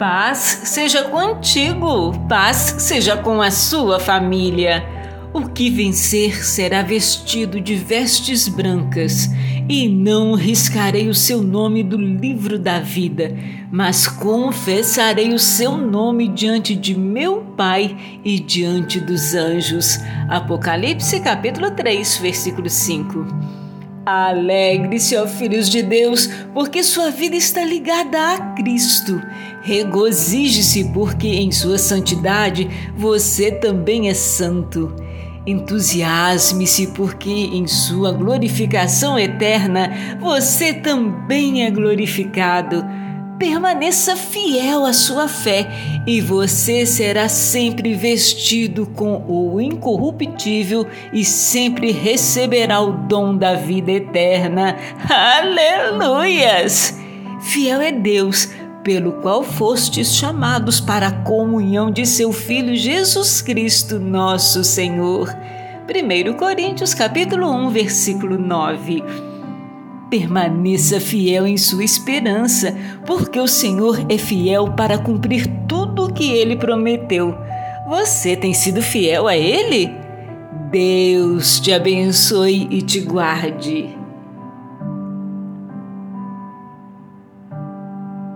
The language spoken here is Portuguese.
Paz seja contigo, paz seja com a sua família. O que vencer será vestido de vestes brancas, e não riscarei o seu nome do livro da vida, mas confessarei o seu nome diante de meu Pai e diante dos anjos. Apocalipse capítulo 3, versículo 5. Alegre-se, ó filhos de Deus, porque sua vida está ligada a Cristo. Regozije-se, porque em sua santidade você também é santo. Entusiasme-se, porque em sua glorificação eterna você também é glorificado permaneça fiel à sua fé e você será sempre vestido com o incorruptível e sempre receberá o dom da vida eterna. Aleluias! Fiel é Deus, pelo qual fostes chamados para a comunhão de seu Filho Jesus Cristo, nosso Senhor. 1 Coríntios capítulo 1, versículo 9. Permaneça fiel em sua esperança, porque o Senhor é fiel para cumprir tudo o que ele prometeu. Você tem sido fiel a ele? Deus te abençoe e te guarde.